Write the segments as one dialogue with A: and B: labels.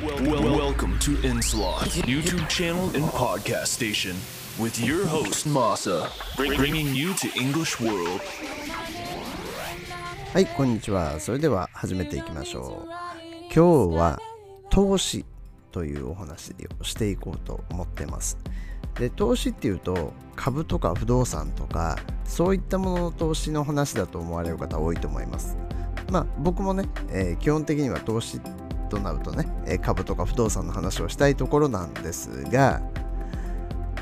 A: Welcome to Inslot, YouTube channel and podcast station, with your host Masa, bringing you to English World.
B: はい、こんにちは。それでは始めていきましょう。今日は投資というお話をしていこうと思ってます。で、投資っていうと株とか不動産とかそういったものの投資の話だと思われる方多いと思います。まあ僕もね、えー基本的には投資となるとね、株とか不動産の話をしたいところなんですが、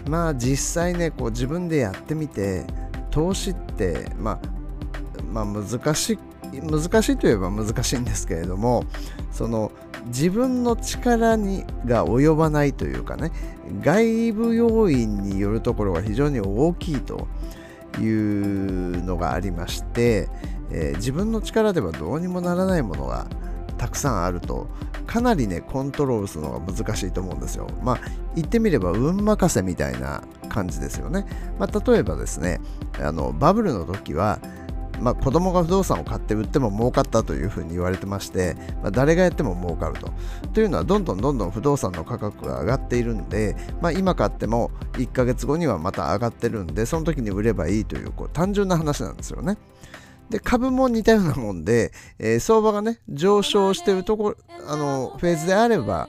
B: まあ実際ね、こう自分でやってみて投資ってまあまあ、難しい難しいといえば難しいんですけれどもその自分の力にが及ばないというかね外部要因によるところが非常に大きいというのがありまして、えー自分の力ではどうにもならないものがたくさんあるとかなりねコントロールするのが難しいと思うんですよ。まあ言ってみれば運任せみたいな感じですよね。まあ、例えばですねあのバブルの時はまあ、子供が不動産を買って売っても儲かったというふうに言われてまして、まあ、誰がやっても儲かると。というのはどんどんどんどん不動産の価格が上がっているんで、まあ、今買っても1ヶ月後にはまた上がってるんでその時に売ればいいというこう単純な話なんですよね。で株も似たようなもんで、えー相場がね上昇しているところあのフェーズであれば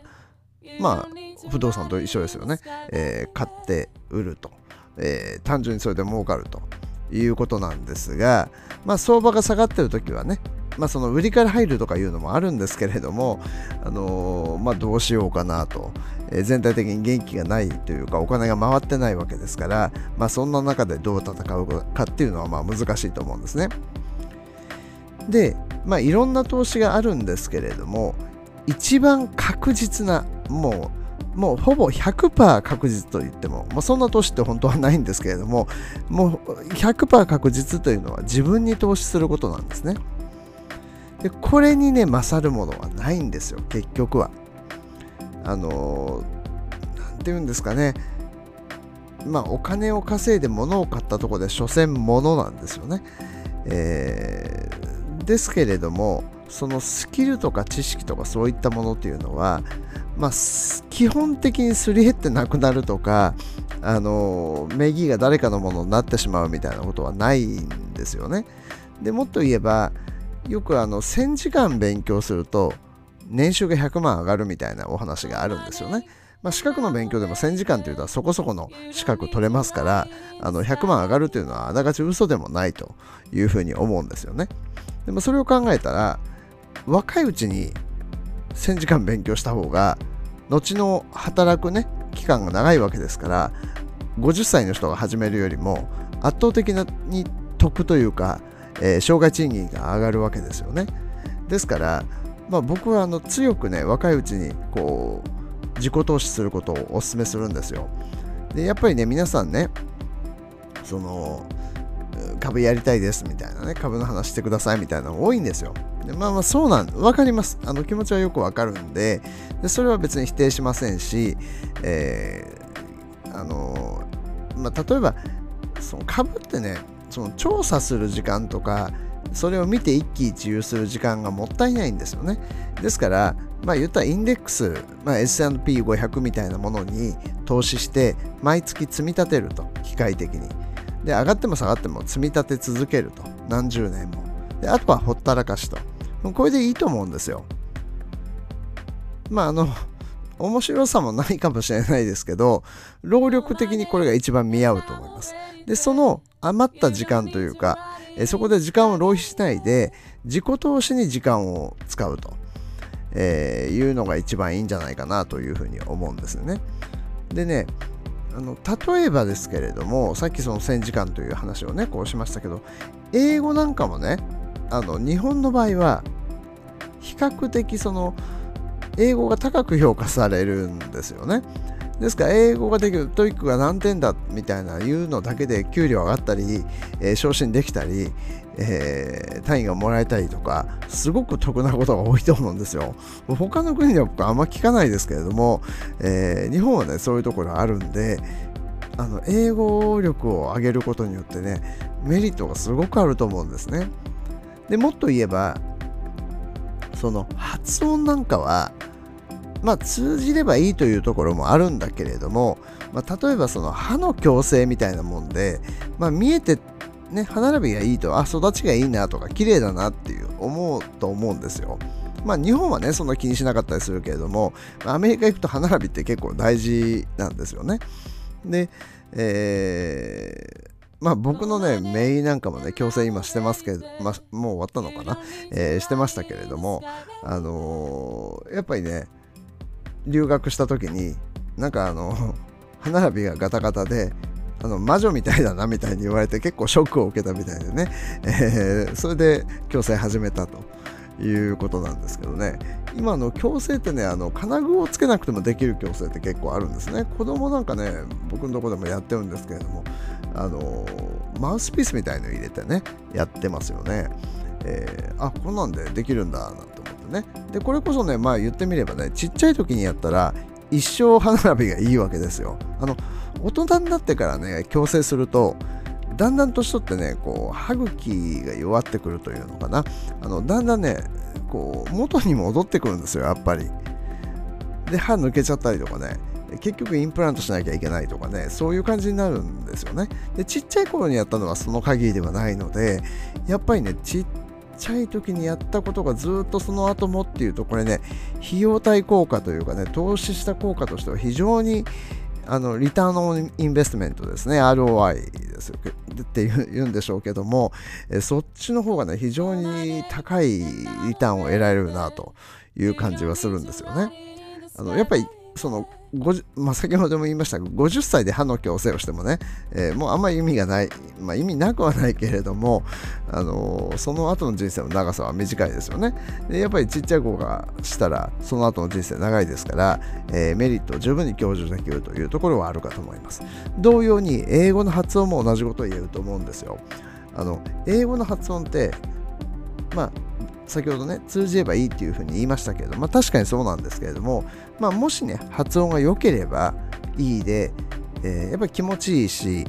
B: まあ不動産と一緒ですよね、えー買って売ると、えー単純にそれで儲かると。いうことなんですが、まあ、相場が下がってる時はね、まあ、その売りから入るとかいうのもあるんですけれども、あのーまあ、どうしようかなと、えー全体的に元気がないというかお金が回ってないわけですから、まあ、そんな中でどう戦うかっていうのはまあ難しいと思うんですね。で、まあ、いろんな投資があるんですけれども一番確実なもうもうほぼ100%確実と言っても、まあ、そんな投資って本当はないんですけれどももう100%確実というのは自分に投資することなんですね。でこれにね勝るものはないんですよ結局は。あのーなんて言うんですかねまあお金を稼いで物を買ったところで所詮物なんですよね。えですけれどもそのスキルとか知識とかそういったものっていうのは、まあ、基本的にすり減ってなくなるとかあの名義が誰かのものになってしまうみたいなことはないんですよね。でもっと言えばよくあの1000時間勉強すると年収が100万上がるみたいなお話があるんですよね。まあ、資格の勉強でも1000時間というのはそこそこの資格取れますからあの100万上がるというのはあながち嘘でもないというふうに思うんですよね。でもそれを考えたら若いうちに1000時間勉強した方が後の働くね期間が長いわけですから50歳の人が始めるよりも圧倒的に得というか、えー障害賃金が上がるわけですよね。ですから、まあ、僕はあの強くね若いうちにこう自己投資することをお勧めするんですよ。でやっぱりね皆さんねその株やりたいですみたいなね株の話してくださいみたいなの多いんですよ。でまあまあそうなん分かりますあの気持ちはよくわかるんででそれは別に否定しませんし、えーあのまあ、例えばその株ってねその調査する時間とかそれを見て一喜一憂する時間がもったいないんですよね。ですから、まあ言ったらインデックス、まあ、S&P500 みたいなものに投資して毎月積み立てると、機械的に。で、上がっても下がっても積み立て続けると、何十年も。で、あとはほったらかしと。これでいいと思うんですよ。まああの、面白さもないかもしれないですけど、労力的にこれが一番見合うと思います。で、その余った時間というか、えそこで時間を浪費しないで、自己投資に時間を使うと、えーいうのが一番いいんじゃないかなというふうに思うんですよね。でね、あの例えばですけれども、さっきその1000時間という話をね、こうしましたけど、英語なんかもね、あの日本の場合は、比較的その、英語が高く評価されるんですよね。ですから、英語ができる、 TOEIC が何点だみたいな言うのだけで給料上がったり、えー昇進できたり、えー単位がもらえたりとか、すごく得なことが多いと思うんですよ。他の国では僕あんま聞かないですけれども、えー日本はね、そういうところあるんで、あの英語力を上げることによってね、メリットがすごくあると思うんですね。でもっと言えば、その発音なんかは、まあ、通じればいいというところもあるんだけれども、まあ、例えばその歯の矯正みたいなもんで、まあ、見えて、ね、歯並びがいいとあ育ちがいいなとか綺麗だなっていう思うと思うんですよ。まあ、日本はねそんな気にしなかったりするけれどもアメリカ行くと歯並びって結構大事なんですよね。で、えーまあ僕のね、メイなんかもね、矯正今してますけど、まあ、もう終わったのかな、えー、してましたけれども、あのー、やっぱりね、留学した時になんかあの 歯並びがガタガタであの魔女みたいだなみたいに言われて結構ショックを受けたみたいでね、えー、それで矯正始めたということなんですけどね今の矯正ってねあの金具をつけなくてもできる矯正って結構あるんですね子供なんかね僕のとこでもやってるんですけれどもあのマウスピースみたいの入れてねやってますよね、えー、あこんなんでできるんだなんてね。で、これこそね、まあ言ってみればね、ちっちゃい時にやったら、一生歯並びがいいわけですよ。あの、大人になってからね、矯正すると、だんだん年取ってね、こう、歯茎が弱ってくるというのかな。あの、だんだんね、こう、元に戻ってくるんですよ、やっぱり。で、歯抜けちゃったりとかね、結局インプラントしなきゃいけないとかね、そういう感じになるんですよね。で、ちっちゃい頃にやったのはその限りではないので、やっぱりね、ちっちゃい時にやったことがずっとその後もっていうとこれね費用対効果というかね投資した効果としては非常にあのリターンのインベストメントですね。ROI ですって言うんでしょうけどもえそっちの方がね非常に高いリターンを得られるなという感じはするんですよね。あのやっぱりそのまあ、先ほども言いましたが50歳で歯の矯正をしてもね、えー、もうあんまり意味がない、まあ、意味なくはないけれども、あのー、その後の人生の長さは短いですよね。でやっぱりちっちゃい子がしたらその後の人生長いですから、えー、メリットを十分に享受できるというところはあるかと思います。同様に英語の発音も同じことを言えると思うんですよ。あの英語の発音ってまあ先ほどね通じればいいっていうふうに言いましたけれど、まあ、確かにそうなんですけれども、まあ、もしね発音が良ければいいで、えー、やっぱり気持ちいいし、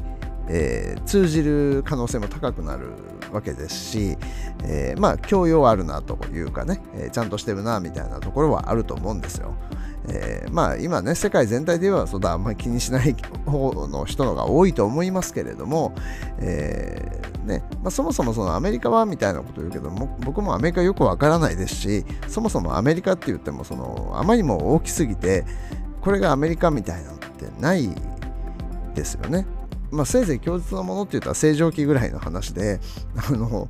B: えー、通じる可能性も高くなるわけですし、えー、まあ教養あるなというかね、えちゃんとしてるなみたいなところはあると思うんですよ。えー、まあ今ね世界全体で言えばそあんまり気にしない方の人のが多いと思いますけれども、えー、ねまあ、そもそもそのアメリカはみたいなこと言うけども僕もアメリカよくわからないですしそもそもアメリカって言ってもそのあまりにも大きすぎてこれがアメリカみたいなのってないですよね。まあ、せいぜい供述のものって言ったら正常期ぐらいの話であの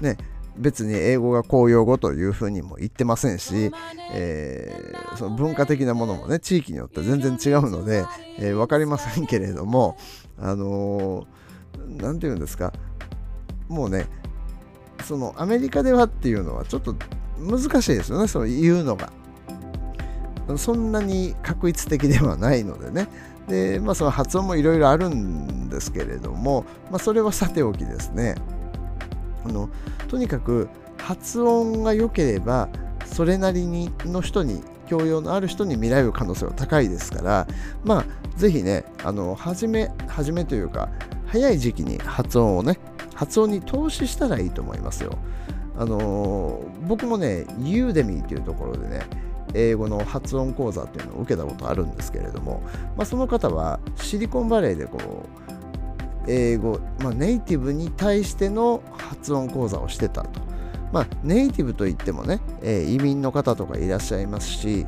B: ね別に英語が公用語というふうにも言ってませんし、えー、その文化的なものもね地域によって全然違うので、えー、分かりませんけれどもあの何、て言うんですかもうねそのアメリカではっていうのはちょっと難しいですよね。その言うのが。そんなに確一的ではないのでね。で、まあ、その発音もいろいろあるんですけれども、まあ、それはさておきですね。あのとにかく発音が良ければそれなりにの人に教養のある人に見られる可能性は高いですからまあぜひねあの初め初めというか早い時期に発音をね発音に投資したらいいと思いますよあの僕もねユーデミーっていうところでね英語の発音講座っていうのを受けたことあるんですけれども、まあ、その方はシリコンバレーでこう英語、まあ、ネイティブに対しての発音講座をしてたと。まあ、ネイティブといってもね、えー、移民の方とかいらっしゃいますし、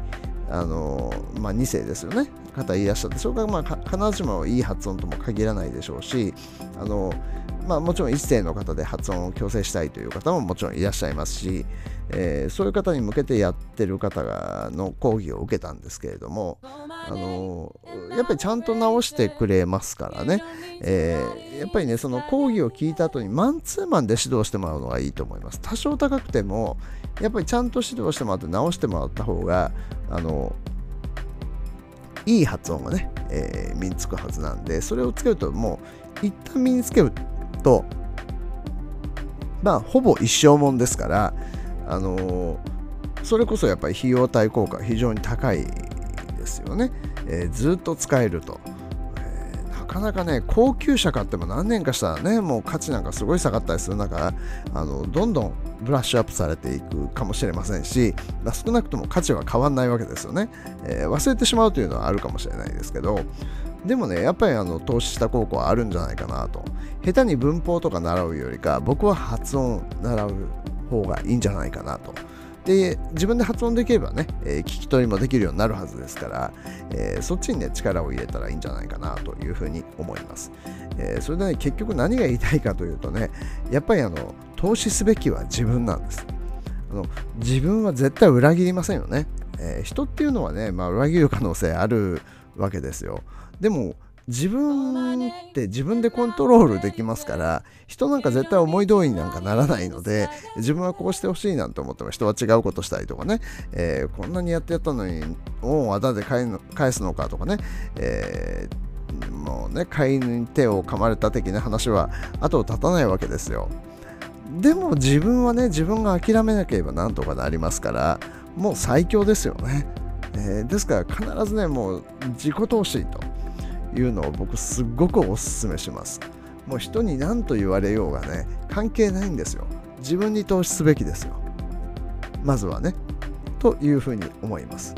B: あのー、まあ、2世ですよね、方いらっしゃって、それからまあ必ずしもいい発音とも限らないでしょうし、あの、まあ、もちろん1世の方で発音を矯正したいという方ももちろんいらっしゃいますし、えー、そういう方に向けてやってる方の講義を受けたんですけれども、あの、やっぱりちゃんと直してくれますからね、えー、やっぱりねその講義を聞いた後にマンツーマンで指導してもらうのがいいと思います。多少高くてもやっぱりちゃんと指導してもらって直してもらった方があのいい発音がね、え身につくはずなんでそれをつけるともう一旦身につけるとまあほぼ一生もんですからあのそれこそやっぱり費用対効果非常に高いですよね、えー、ずっと使えると、えー、なかなかね高級車買っても何年かしたらねもう価値なんかすごい下がったりする中あのどんどんブラッシュアップされていくかもしれませんし、まあ、少なくとも価値は変わんないわけですよね、えー、忘れてしまうというのはあるかもしれないですけどでもねやっぱりあの投資した高校はあるんじゃないかなと。下手に文法とか習うよりか僕は発音習う方がいいんじゃないかなと。で自分で発音できればね、えー、聞き取りもできるようになるはずですから、えー、そっちにね力を入れたらいいんじゃないかなというふうに思います、えー、それでね結局何が言いたいかというとねやっぱりあの投資すべきは自分なんです。あの自分は絶対裏切りませんよね、え人っていうのはね、まあ、裏切る可能性あるわけですよ。でも自分って自分でコントロールできますから人なんか絶対思い通りになんかならないので自分はこうしてほしいなんて思っても人は違うことしたりとかね、えー、こんなにやってやったのに恩をあだで返すのかとかね、えー、もうね飼いに手を噛まれた的な話は後を絶たないわけですよ。でも自分はね自分が諦めなければなんとかなりますからもう最強ですよね、えー、ですから必ずねもう自己投資というのを僕すっごくおすすめします。もう人に何と言われようがね関係ないんですよ。自分に投資すべきですよ。まずはね。というふうに思います。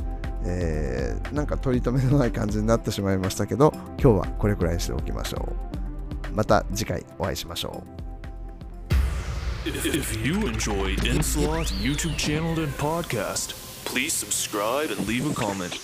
B: えー、なんか取り留めのない感じになってしまいましたけど今日はこれくらいにしておきましょう。また次回お会いしましょ
A: う。If you enjoy Inslot YouTube channel and podcast, please subscribe and leave a comment.